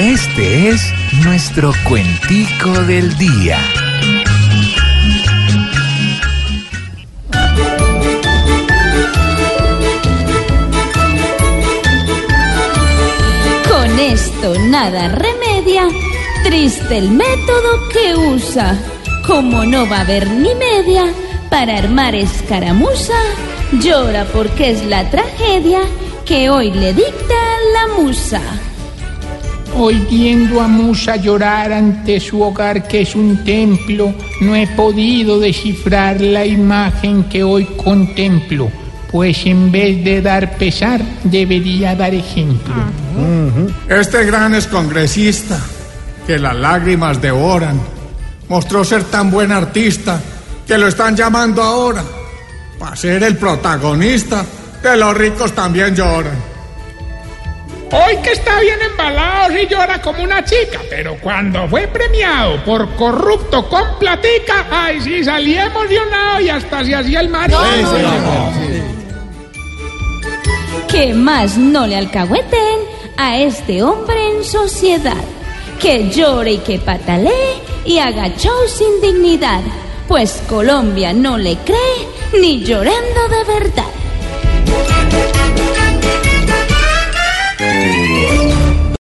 Este es nuestro cuentico del día. Con esto nada remedia, triste el método que usa. Como no va a haber ni media para armar escaramuza, llora porque es la tragedia que hoy le dicta la musa. Hoy viendo a Musa llorar ante su hogar que es un templo, no he podido descifrar la imagen que hoy contemplo, pues en vez de dar pesar, debería dar ejemplo. Este gran excongresista, que las lágrimas devoran, mostró ser tan buen artista que lo están llamando ahora para ser el protagonista que los ricos también lloran. Hoy que está bien embalado y llora como una chica, pero cuando fue premiado por corrupto con platica, ay sí, salíamos de un lado y hasta se hacía el mar. Que más no le alcahueten a este hombre en sociedad, que llore y que patalee y haga show sin dignidad, pues Colombia no le cree ni llorando de verdad.